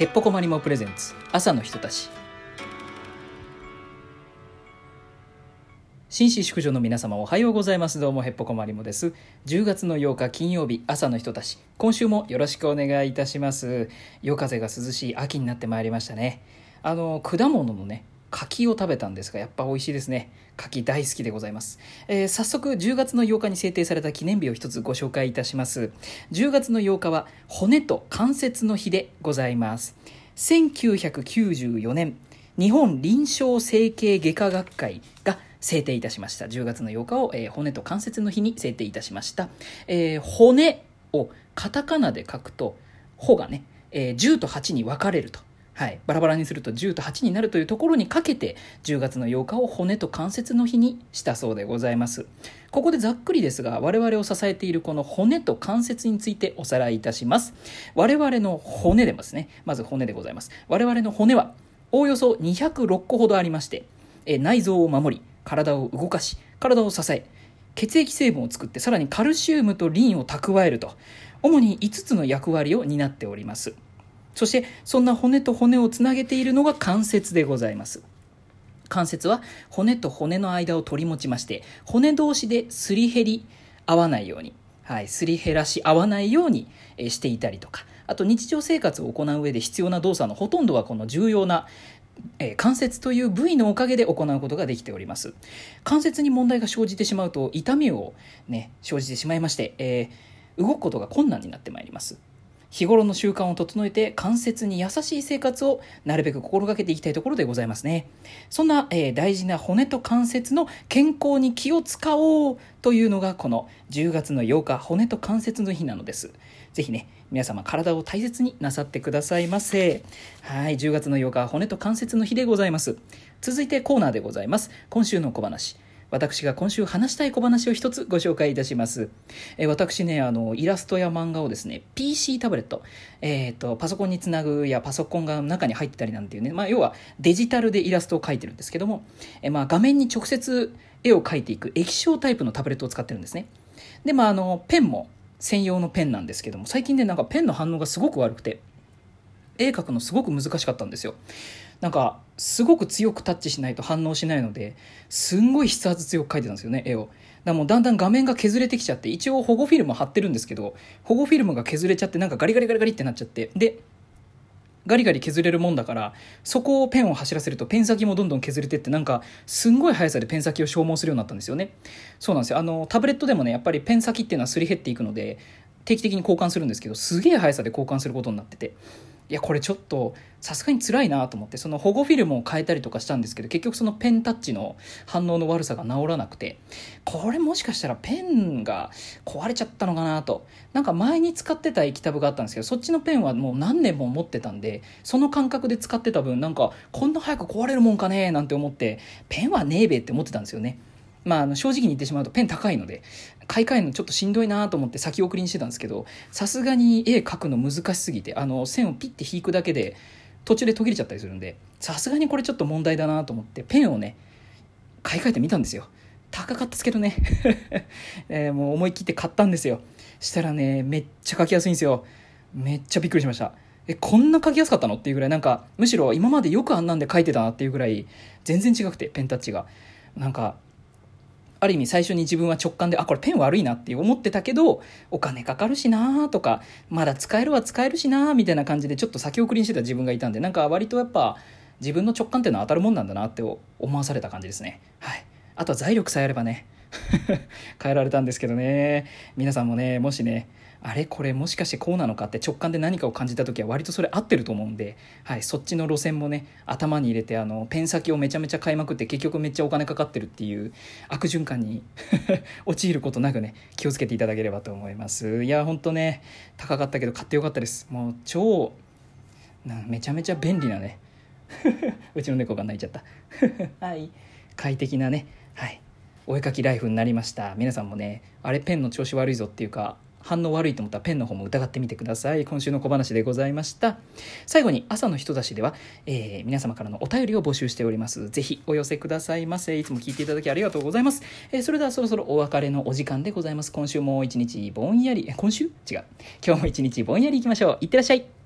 へっぽこまりもプレゼンツ。朝の人たち。紳士淑女の皆様おはようございます。どうもへっぽこまりもです。10月の8日金曜日朝の人たち。今週もよろしくお願いいたします。夜風が涼しい秋になってまいりましたね。あの果物のね柿を食べたんですがやっぱ美味しいですね。柿大好きでございます、えー、早速10月の8日に制定された記念日を一つご紹介いたします。10月の8日は骨と関節の日でございます。1994年日本臨床整形外科学会が制定いたしました。10月の8日を、えー、骨と関節の日に制定いたしました、えー、骨をカタカナで書くと「ほ」がね、えー、10と8に分かれると。はい、バラバラにすると10と8になるというところにかけて10月の8日を骨と関節の日にしたそうでございます。ここでざっくりですが我々を支えているこの骨と関節についておさらいいたします。我々の骨でますねまず骨でございます。我々の骨はおおよそ206個ほどありましてえ内臓を守り体を動かし体を支え血液成分を作ってさらにカルシウムとリンを蓄えると主に5つの役割を担っております。そしてそんな骨と骨をつなげているのが関節でございます。関節は骨と骨の間を取り持ちまして骨同士ですり減り合わないように、はい、すり減らし合わないようにしていたりとか。あと日常生活を行う上で必要な動作のほとんどはこの重要なえ関節という部位のおかげで行うことができております。関節に問題が生じてしまうと痛みをね生じてしまいまして、えー、動くことが困難になってまいります。日頃の習慣を整えて関節に優しい生活をなるべく心がけていきたいところでございますね。そんな、えー、大事な骨と関節の健康に気を使おうというのがこの10月の8日骨と関節の日なのです。ぜひね皆様体を大切になさってくださいませ。はい10月の8日骨と関節の日でございます。続いてコーナーでございます。今週の小話。私が今週話したい小話を一つご紹介いたします。えー、私ね、あの、イラストや漫画をですね、PC タブレット、えっ、ー、と、パソコンにつなぐやパソコンが中に入ってたりなんていうね、まあ、要はデジタルでイラストを描いてるんですけども、えー、まあ、画面に直接絵を描いていく液晶タイプのタブレットを使ってるんですね。で、まあ、あの、ペンも専用のペンなんですけども、最近ね、なんかペンの反応がすごく悪くて、絵描くのすごく難しかったんですよ。なんかすごく強くタッチしないと反応しないのですんごい筆圧強く描いてたんですよね絵を。だもうだんだん画面が削れてきちゃって一応保護フィルム貼ってるんですけど保護フィルムが削れちゃってなんかガリガリガリガリってなっちゃってでガリガリ削れるもんだからそこをペンを走らせるとペン先もどんどん削れてってなんかすんごい速さでペン先を消耗するようになったんですよね。そうなんですよ。あのタブレットでもねやっぱりペン先っていうのはすり減っていくので定期的に交換するんですけどすげえ速さで交換することになってて。いやこれちょっとさすがに辛いなと思ってその保護フィルムを変えたりとかしたんですけど結局そのペンタッチの反応の悪さが治らなくてこれもしかしたらペンが壊れちゃったのかなとなんか前に使ってた液タブがあったんですけどそっちのペンはもう何年も持ってたんでその感覚で使ってた分なんかこんな早く壊れるもんかねなんて思ってペンはねえべって思ってたんですよね。まあ、あの正直に言ってしまうとペン高いので買い替えるのちょっとしんどいなと思って先送りにしてたんですけどさすがに絵描くの難しすぎてあの線をピッて引くだけで途中で途切れちゃったりするんでさすがにこれちょっと問題だなと思ってペンをね買い替えてみたんですよ。高かったですけどね、えー、もう思い切って買ったんですよ。したらねめっちゃ描きやすいんですよ。めっちゃびっくりしました。えこんな描きやすかったのっていうぐらいなんかむしろ今までよくあんなんで描いてたなっていうぐらい全然違くてペンタッチが。なんかある意味最初に自分は直感であこれペン悪いなって思ってたけどお金かかるしなとかまだ使えるは使えるしなみたいな感じでちょっと先送りにしてた自分がいたんでなんか割とやっぱ自分の直感っていうのは当たるもんなんだなって思わされた感じですね。はい。あとは財力さえあればね 変えられたんですけどね。皆さんもねもしねあれ？これもしかしてこうなのかって直感で何かを感じた時は割とそれ合ってると思うんで、はい、そっちの路線もね頭に入れてあのペン先をめちゃめちゃ買いまくって結局めっちゃお金かかってるっていう悪循環に 陥ることなくね気をつけていただければと思います。いやほんとね高かったけど買ってよかったです。もう超なめちゃめちゃ便利なね うちの猫が泣いちゃった。はい。快適なねはいお絵かきライフになりました。皆さんもねあれペンの調子悪いぞっていうか反応悪いと思ったらペンの方も疑ってみてください。今週の小話でございました。最後に朝の人差しでは、えー、皆様からのお便りを募集しております。ぜひお寄せくださいませ。いつも聞いていただきありがとうございます、えー、それではそろそろお別れのお時間でございます。今週も一日ぼんやり。今週？違う。今日も一日ぼんやりいきましょう。いってらっしゃい。